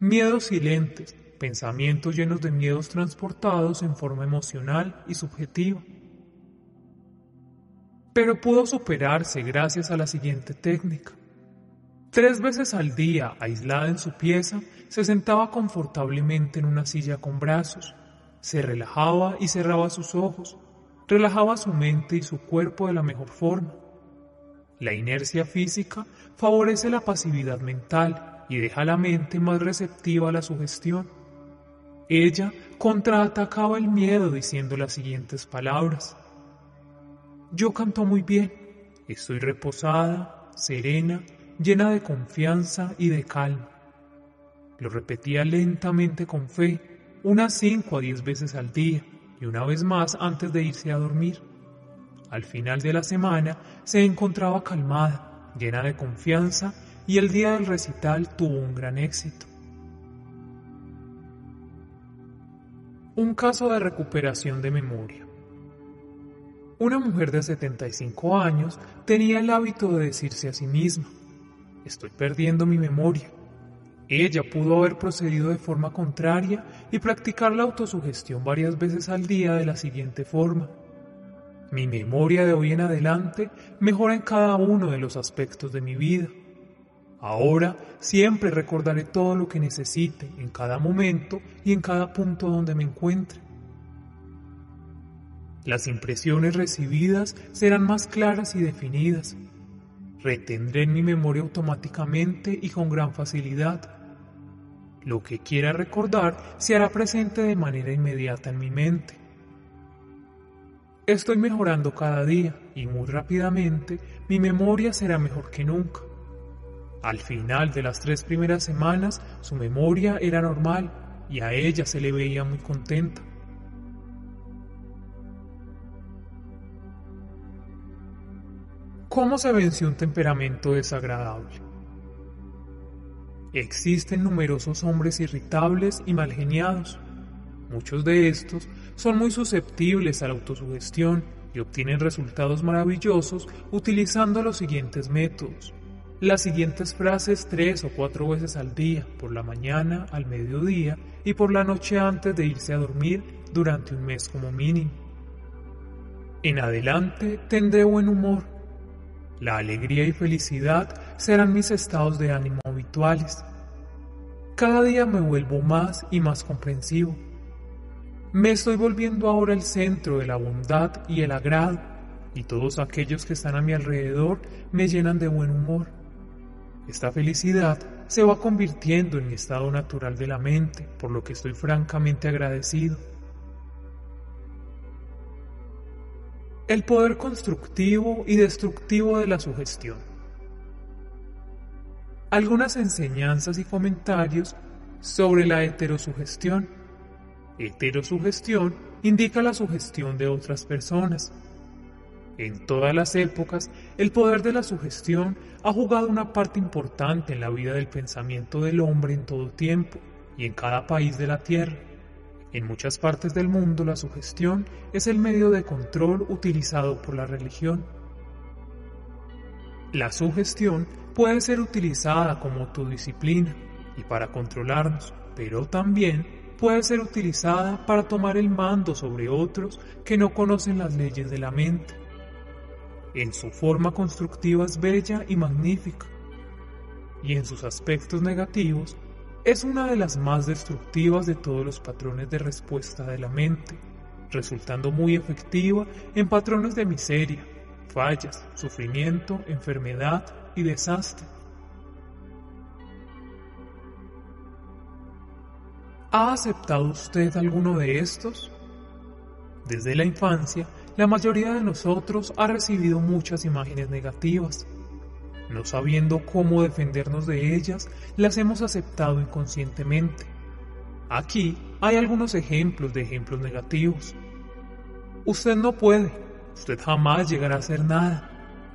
Miedos silentes, pensamientos llenos de miedos transportados en forma emocional y subjetiva. Pero pudo superarse gracias a la siguiente técnica. Tres veces al día, aislada en su pieza, se sentaba confortablemente en una silla con brazos, se relajaba y cerraba sus ojos, relajaba su mente y su cuerpo de la mejor forma. La inercia física favorece la pasividad mental y deja la mente más receptiva a la sugestión. Ella contraatacaba el miedo diciendo las siguientes palabras. Yo canto muy bien, estoy reposada, serena, llena de confianza y de calma. Lo repetía lentamente con fe, unas cinco a diez veces al día y una vez más antes de irse a dormir. Al final de la semana se encontraba calmada, llena de confianza y el día del recital tuvo un gran éxito. Un caso de recuperación de memoria. Una mujer de 75 años tenía el hábito de decirse a sí misma, estoy perdiendo mi memoria. Ella pudo haber procedido de forma contraria y practicar la autosugestión varias veces al día de la siguiente forma. Mi memoria de hoy en adelante mejora en cada uno de los aspectos de mi vida. Ahora siempre recordaré todo lo que necesite en cada momento y en cada punto donde me encuentre. Las impresiones recibidas serán más claras y definidas. Retendré en mi memoria automáticamente y con gran facilidad. Lo que quiera recordar se hará presente de manera inmediata en mi mente. Estoy mejorando cada día y muy rápidamente mi memoria será mejor que nunca. Al final de las tres primeras semanas su memoria era normal y a ella se le veía muy contenta. ¿Cómo se venció un temperamento desagradable? Existen numerosos hombres irritables y malgeniados. Muchos de estos son muy susceptibles a la autosugestión y obtienen resultados maravillosos utilizando los siguientes métodos las siguientes frases tres o cuatro veces al día, por la mañana, al mediodía y por la noche antes de irse a dormir durante un mes como mínimo. En adelante tendré buen humor. La alegría y felicidad serán mis estados de ánimo Cada día me vuelvo más y más comprensivo. Me estoy volviendo ahora el centro de la bondad y el agrado, y todos aquellos que están a mi alrededor me llenan de buen humor. Esta felicidad se va convirtiendo en mi estado natural de la mente, por lo que estoy francamente agradecido. El poder constructivo y destructivo de la sugestión. Algunas enseñanzas y comentarios sobre la heterosugestión. Heterosugestión indica la sugestión de otras personas, en todas las épocas, el poder de la sugestión ha jugado una parte importante en la vida del pensamiento del hombre en todo tiempo y en cada país de la Tierra. En muchas partes del mundo la sugestión es el medio de control utilizado por la religión. La sugestión puede ser utilizada como autodisciplina y para controlarnos, pero también puede ser utilizada para tomar el mando sobre otros que no conocen las leyes de la mente. En su forma constructiva es bella y magnífica, y en sus aspectos negativos es una de las más destructivas de todos los patrones de respuesta de la mente, resultando muy efectiva en patrones de miseria, fallas, sufrimiento, enfermedad y desastre. ¿Ha aceptado usted alguno de estos? Desde la infancia, la mayoría de nosotros ha recibido muchas imágenes negativas. No sabiendo cómo defendernos de ellas, las hemos aceptado inconscientemente. Aquí hay algunos ejemplos de ejemplos negativos. Usted no puede, usted jamás llegará a hacer nada,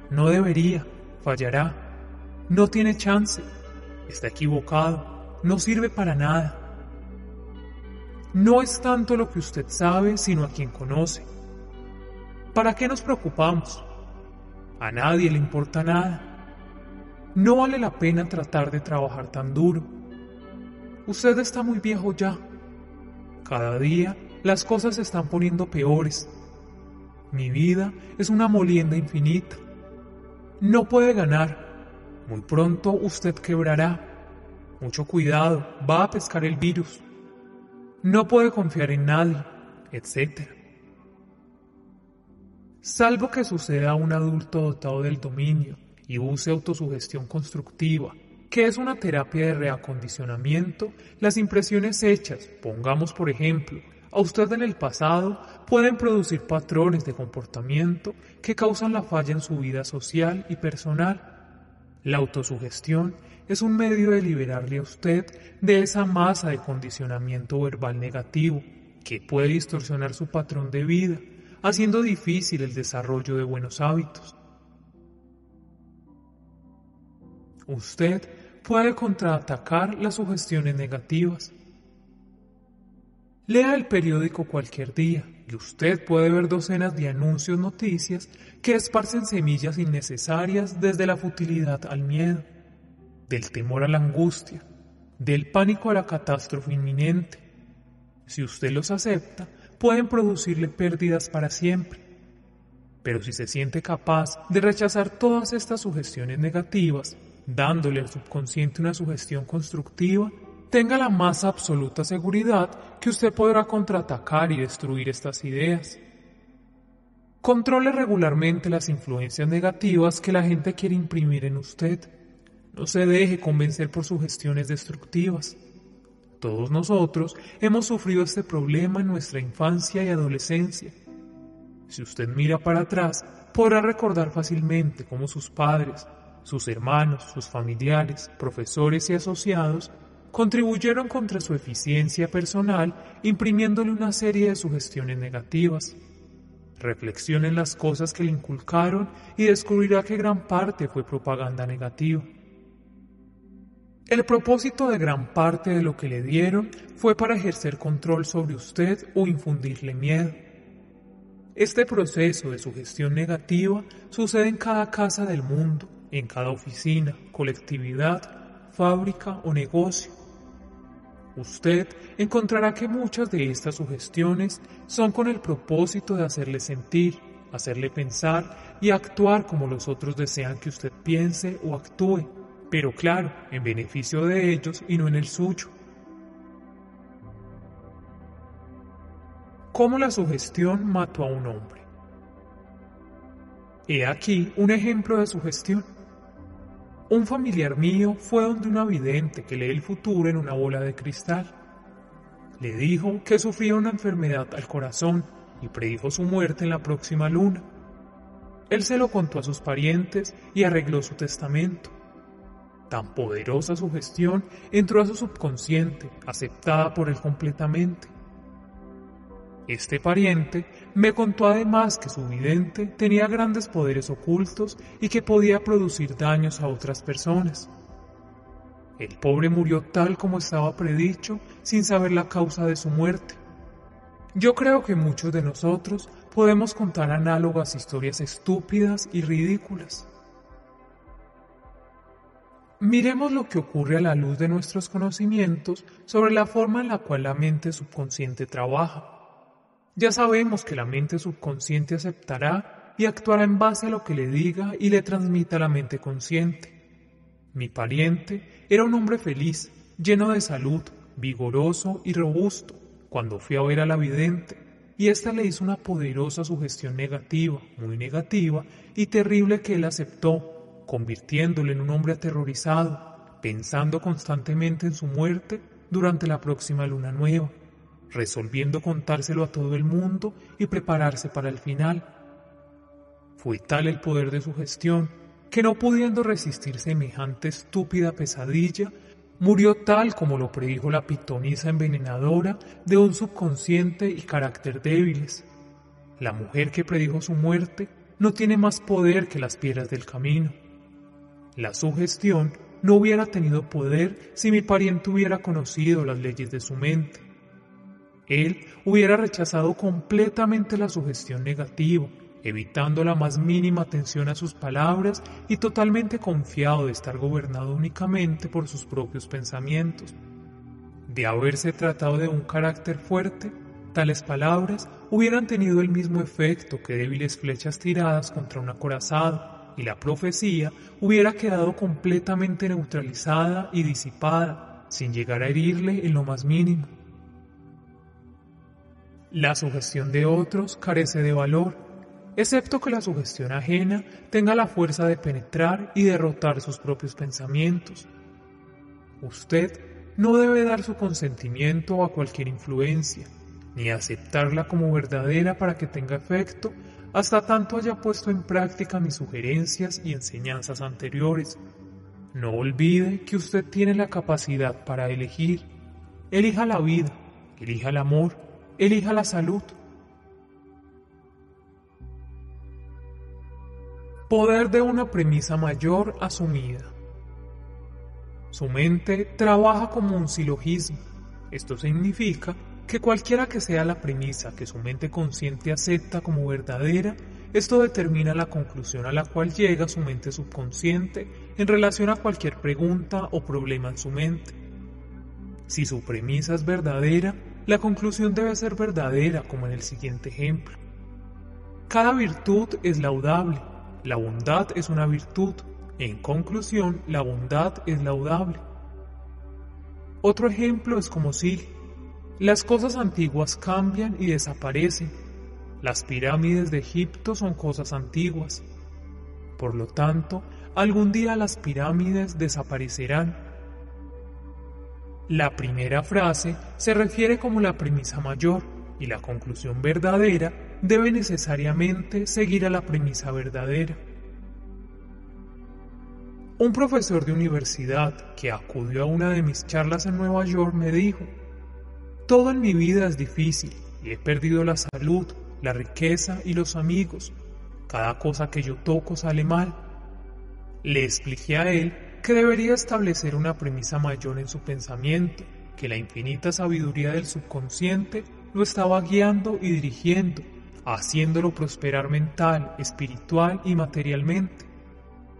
no debería, fallará, no tiene chance, está equivocado, no sirve para nada. No es tanto lo que usted sabe, sino a quien conoce. ¿Para qué nos preocupamos? A nadie le importa nada. No vale la pena tratar de trabajar tan duro. Usted está muy viejo ya. Cada día las cosas se están poniendo peores. Mi vida es una molienda infinita. No puede ganar. Muy pronto usted quebrará. Mucho cuidado, va a pescar el virus. No puede confiar en nadie, etc. Salvo que suceda un adulto dotado del dominio y use autosugestión constructiva, que es una terapia de reacondicionamiento, las impresiones hechas, pongamos por ejemplo, a usted en el pasado, pueden producir patrones de comportamiento que causan la falla en su vida social y personal. La autosugestión es un medio de liberarle a usted de esa masa de condicionamiento verbal negativo que puede distorsionar su patrón de vida, haciendo difícil el desarrollo de buenos hábitos. Usted puede contraatacar las sugestiones negativas. Lea el periódico cualquier día y usted puede ver docenas de anuncios noticias que esparcen semillas innecesarias desde la futilidad al miedo, del temor a la angustia, del pánico a la catástrofe inminente. Si usted los acepta, pueden producirle pérdidas para siempre. Pero si se siente capaz de rechazar todas estas sugestiones negativas, dándole al subconsciente una sugestión constructiva, tenga la más absoluta seguridad que usted podrá contraatacar y destruir estas ideas. Controle regularmente las influencias negativas que la gente quiere imprimir en usted. No se deje convencer por sugestiones destructivas. Todos nosotros hemos sufrido este problema en nuestra infancia y adolescencia. Si usted mira para atrás, podrá recordar fácilmente cómo sus padres, sus hermanos, sus familiares, profesores y asociados contribuyeron contra su eficiencia personal imprimiéndole una serie de sugestiones negativas. Reflexione en las cosas que le inculcaron y descubrirá que gran parte fue propaganda negativa. El propósito de gran parte de lo que le dieron fue para ejercer control sobre usted o infundirle miedo. Este proceso de sugestión negativa sucede en cada casa del mundo, en cada oficina, colectividad, fábrica o negocio. Usted encontrará que muchas de estas sugestiones son con el propósito de hacerle sentir, hacerle pensar y actuar como los otros desean que usted piense o actúe pero claro, en beneficio de ellos y no en el suyo. ¿Cómo la sugestión mató a un hombre? He aquí un ejemplo de sugestión. Un familiar mío fue donde un vidente que lee el futuro en una bola de cristal. Le dijo que sufría una enfermedad al corazón y predijo su muerte en la próxima luna. Él se lo contó a sus parientes y arregló su testamento. Tan poderosa sugestión entró a su subconsciente, aceptada por él completamente. Este pariente me contó además que su vidente tenía grandes poderes ocultos y que podía producir daños a otras personas. El pobre murió tal como estaba predicho, sin saber la causa de su muerte. Yo creo que muchos de nosotros podemos contar análogas historias estúpidas y ridículas. Miremos lo que ocurre a la luz de nuestros conocimientos sobre la forma en la cual la mente subconsciente trabaja. Ya sabemos que la mente subconsciente aceptará y actuará en base a lo que le diga y le transmita la mente consciente. Mi pariente era un hombre feliz, lleno de salud, vigoroso y robusto, cuando fui a ver a la vidente, y ésta le hizo una poderosa sugestión negativa, muy negativa y terrible que él aceptó convirtiéndolo en un hombre aterrorizado, pensando constantemente en su muerte durante la próxima luna nueva, resolviendo contárselo a todo el mundo y prepararse para el final. Fue tal el poder de su gestión que no pudiendo resistir semejante estúpida pesadilla, murió tal como lo predijo la pitonisa envenenadora de un subconsciente y carácter débiles. La mujer que predijo su muerte no tiene más poder que las piedras del camino. La sugestión no hubiera tenido poder si mi pariente hubiera conocido las leyes de su mente. Él hubiera rechazado completamente la sugestión negativa, evitando la más mínima atención a sus palabras y totalmente confiado de estar gobernado únicamente por sus propios pensamientos. De haberse tratado de un carácter fuerte, tales palabras hubieran tenido el mismo efecto que débiles flechas tiradas contra un acorazado y la profecía hubiera quedado completamente neutralizada y disipada, sin llegar a herirle en lo más mínimo. La sugestión de otros carece de valor, excepto que la sugestión ajena tenga la fuerza de penetrar y derrotar sus propios pensamientos, Usted no debe dar su consentimiento a cualquier influencia, ni aceptarla como verdadera para que tenga efecto hasta tanto haya puesto en práctica mis sugerencias y enseñanzas anteriores. No olvide que usted tiene la capacidad para elegir. Elija la vida, elija el amor, elija la salud. Poder de una premisa mayor asumida. Su mente trabaja como un silogismo. Esto significa que cualquiera que sea la premisa que su mente consciente acepta como verdadera, esto determina la conclusión a la cual llega su mente subconsciente en relación a cualquier pregunta o problema en su mente. Si su premisa es verdadera, la conclusión debe ser verdadera como en el siguiente ejemplo. Cada virtud es laudable, la bondad es una virtud, en conclusión, la bondad es laudable. Otro ejemplo es como sigue. Las cosas antiguas cambian y desaparecen. Las pirámides de Egipto son cosas antiguas. Por lo tanto, algún día las pirámides desaparecerán. La primera frase se refiere como la premisa mayor y la conclusión verdadera debe necesariamente seguir a la premisa verdadera. Un profesor de universidad que acudió a una de mis charlas en Nueva York me dijo, todo en mi vida es difícil y he perdido la salud, la riqueza y los amigos. Cada cosa que yo toco sale mal. Le expliqué a él que debería establecer una premisa mayor en su pensamiento, que la infinita sabiduría del subconsciente lo estaba guiando y dirigiendo, haciéndolo prosperar mental, espiritual y materialmente.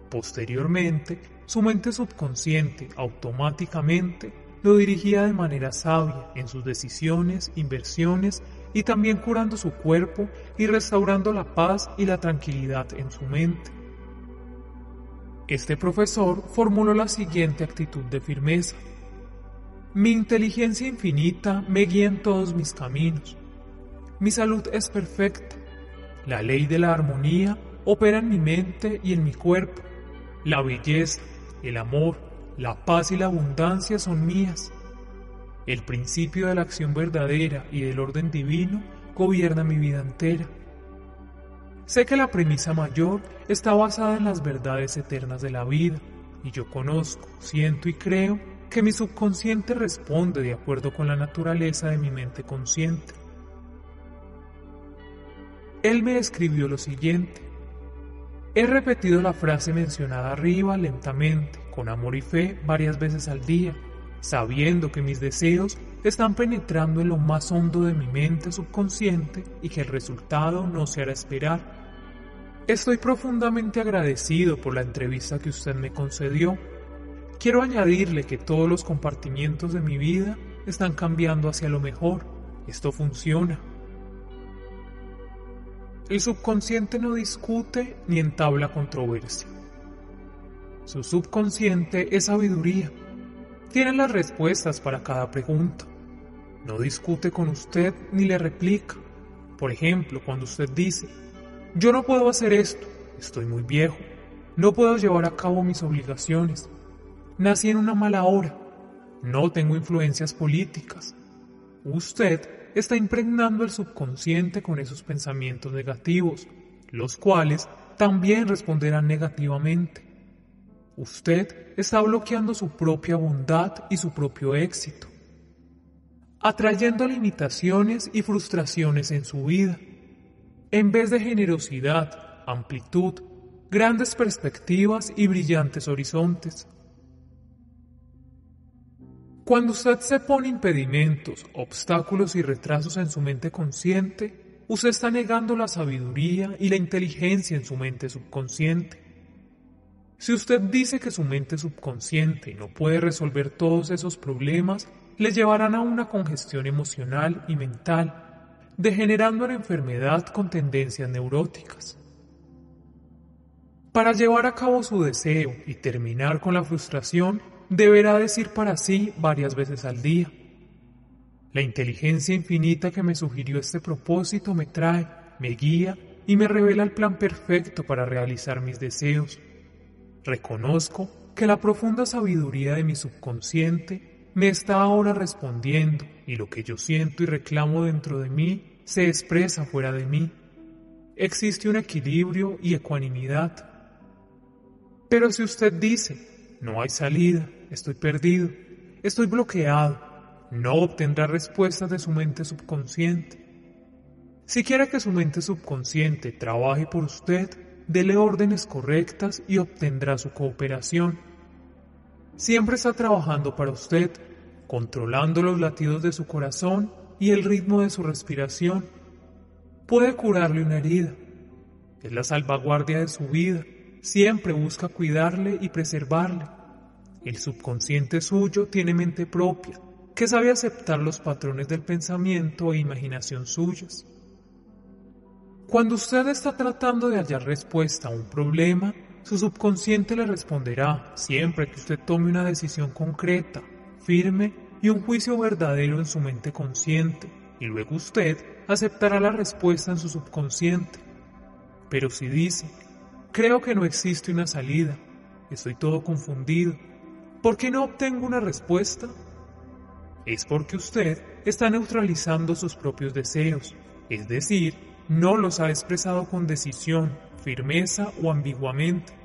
Posteriormente, su mente subconsciente automáticamente lo dirigía de manera sabia en sus decisiones, inversiones y también curando su cuerpo y restaurando la paz y la tranquilidad en su mente. Este profesor formuló la siguiente actitud de firmeza. Mi inteligencia infinita me guía en todos mis caminos. Mi salud es perfecta. La ley de la armonía opera en mi mente y en mi cuerpo. La belleza, el amor, la paz y la abundancia son mías. El principio de la acción verdadera y del orden divino gobierna mi vida entera. Sé que la premisa mayor está basada en las verdades eternas de la vida, y yo conozco, siento y creo que mi subconsciente responde de acuerdo con la naturaleza de mi mente consciente. Él me escribió lo siguiente. He repetido la frase mencionada arriba lentamente con amor y fe varias veces al día, sabiendo que mis deseos están penetrando en lo más hondo de mi mente subconsciente y que el resultado no se hará esperar. Estoy profundamente agradecido por la entrevista que usted me concedió. Quiero añadirle que todos los compartimientos de mi vida están cambiando hacia lo mejor. Esto funciona. El subconsciente no discute ni entabla controversia. Su subconsciente es sabiduría. Tiene las respuestas para cada pregunta. No discute con usted ni le replica. Por ejemplo, cuando usted dice, yo no puedo hacer esto, estoy muy viejo, no puedo llevar a cabo mis obligaciones, nací en una mala hora, no tengo influencias políticas. Usted está impregnando el subconsciente con esos pensamientos negativos, los cuales también responderán negativamente. Usted está bloqueando su propia bondad y su propio éxito, atrayendo limitaciones y frustraciones en su vida, en vez de generosidad, amplitud, grandes perspectivas y brillantes horizontes. Cuando usted se pone impedimentos, obstáculos y retrasos en su mente consciente, usted está negando la sabiduría y la inteligencia en su mente subconsciente. Si usted dice que su mente subconsciente no puede resolver todos esos problemas, le llevarán a una congestión emocional y mental, degenerando en enfermedad con tendencias neuróticas. Para llevar a cabo su deseo y terminar con la frustración, deberá decir para sí varias veces al día. La inteligencia infinita que me sugirió este propósito me trae, me guía y me revela el plan perfecto para realizar mis deseos. Reconozco que la profunda sabiduría de mi subconsciente me está ahora respondiendo y lo que yo siento y reclamo dentro de mí se expresa fuera de mí. Existe un equilibrio y ecuanimidad. Pero si usted dice, no hay salida, estoy perdido, estoy bloqueado, no obtendrá respuestas de su mente subconsciente. Si quiere que su mente subconsciente trabaje por usted, dele órdenes correctas y obtendrá su cooperación. Siempre está trabajando para usted, controlando los latidos de su corazón y el ritmo de su respiración. Puede curarle una herida. Es la salvaguardia de su vida. Siempre busca cuidarle y preservarle. El subconsciente suyo tiene mente propia, que sabe aceptar los patrones del pensamiento e imaginación suyas. Cuando usted está tratando de hallar respuesta a un problema, su subconsciente le responderá siempre que usted tome una decisión concreta, firme y un juicio verdadero en su mente consciente, y luego usted aceptará la respuesta en su subconsciente. Pero si dice, creo que no existe una salida, estoy todo confundido, ¿por qué no obtengo una respuesta? Es porque usted está neutralizando sus propios deseos, es decir, no los ha expresado con decisión, firmeza o ambiguamente.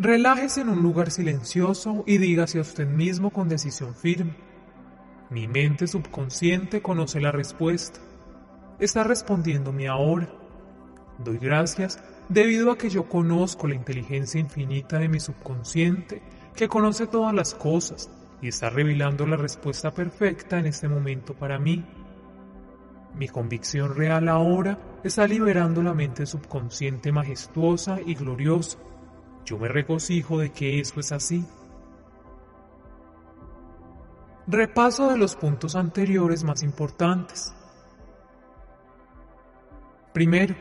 Relájese en un lugar silencioso y dígase a usted mismo con decisión firme. Mi mente subconsciente conoce la respuesta. Está respondiéndome ahora. Doy gracias debido a que yo conozco la inteligencia infinita de mi subconsciente, que conoce todas las cosas y está revelando la respuesta perfecta en este momento para mí. Mi convicción real ahora está liberando la mente subconsciente majestuosa y gloriosa. Yo me regocijo de que eso es así. Repaso de los puntos anteriores más importantes. Primero,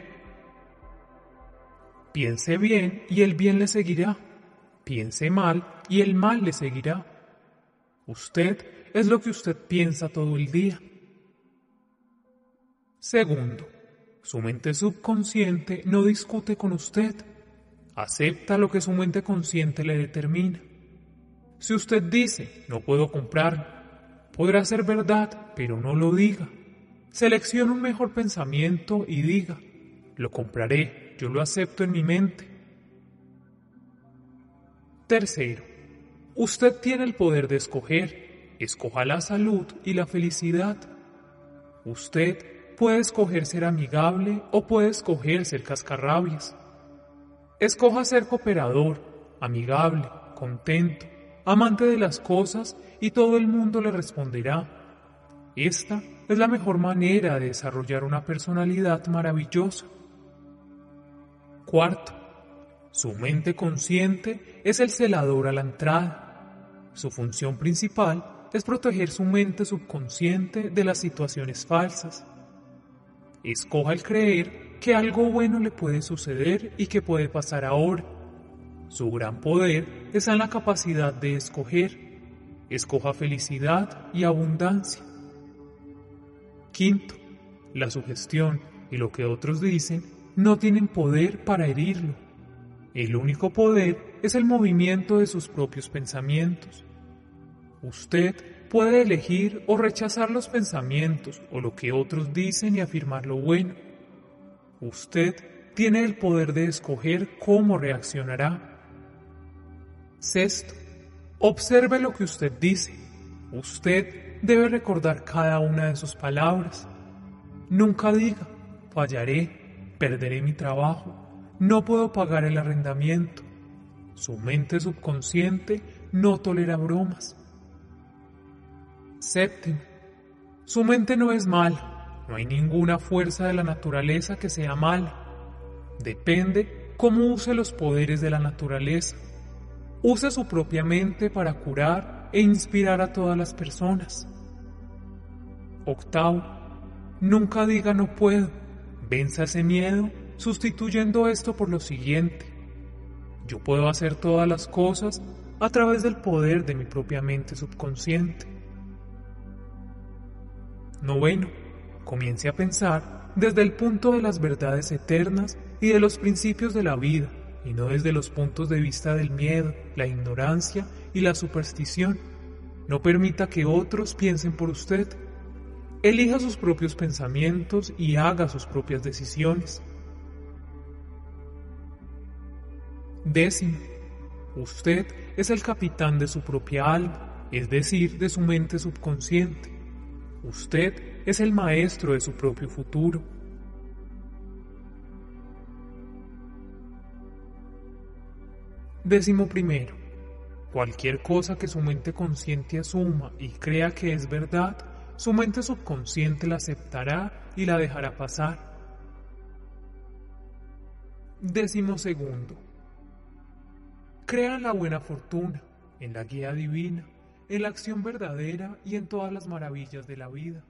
piense bien y el bien le seguirá. Piense mal y el mal le seguirá. Usted es lo que usted piensa todo el día. Segundo, su mente subconsciente no discute con usted. Acepta lo que su mente consciente le determina. Si usted dice, no puedo comprar, podrá ser verdad, pero no lo diga. Seleccione un mejor pensamiento y diga, lo compraré, yo lo acepto en mi mente. Tercero, usted tiene el poder de escoger. Escoja la salud y la felicidad. Usted Puede escoger ser amigable o puede escoger ser cascarrabias. Escoja ser cooperador, amigable, contento, amante de las cosas y todo el mundo le responderá. Esta es la mejor manera de desarrollar una personalidad maravillosa. Cuarto, su mente consciente es el celador a la entrada. Su función principal es proteger su mente subconsciente de las situaciones falsas Escoja el creer que algo bueno le puede suceder y que puede pasar ahora. Su gran poder está en la capacidad de escoger. Escoja felicidad y abundancia. Quinto, la sugestión y lo que otros dicen no tienen poder para herirlo. El único poder es el movimiento de sus propios pensamientos. Usted puede elegir o rechazar los pensamientos o lo que otros dicen y afirmar lo bueno. Usted tiene el poder de escoger cómo reaccionará. Sexto, observe lo que usted dice. Usted debe recordar cada una de sus palabras. Nunca diga, fallaré, perderé mi trabajo, no puedo pagar el arrendamiento. Su mente subconsciente no tolera bromas. Séptimo, su mente no es mala, no hay ninguna fuerza de la naturaleza que sea mala. Depende cómo use los poderes de la naturaleza. Use su propia mente para curar e inspirar a todas las personas. Octavo, nunca diga no puedo. Venza ese miedo sustituyendo esto por lo siguiente. Yo puedo hacer todas las cosas a través del poder de mi propia mente subconsciente. Noveno, comience a pensar desde el punto de las verdades eternas y de los principios de la vida, y no desde los puntos de vista del miedo, la ignorancia y la superstición. No permita que otros piensen por usted. Elija sus propios pensamientos y haga sus propias decisiones. Décimo, usted es el capitán de su propia alma, es decir, de su mente subconsciente. Usted es el maestro de su propio futuro. Décimo primero. Cualquier cosa que su mente consciente asuma y crea que es verdad, su mente subconsciente la aceptará y la dejará pasar. Décimo segundo. Crea en la buena fortuna, en la guía divina, en la acción verdadera y en todas las maravillas de la vida.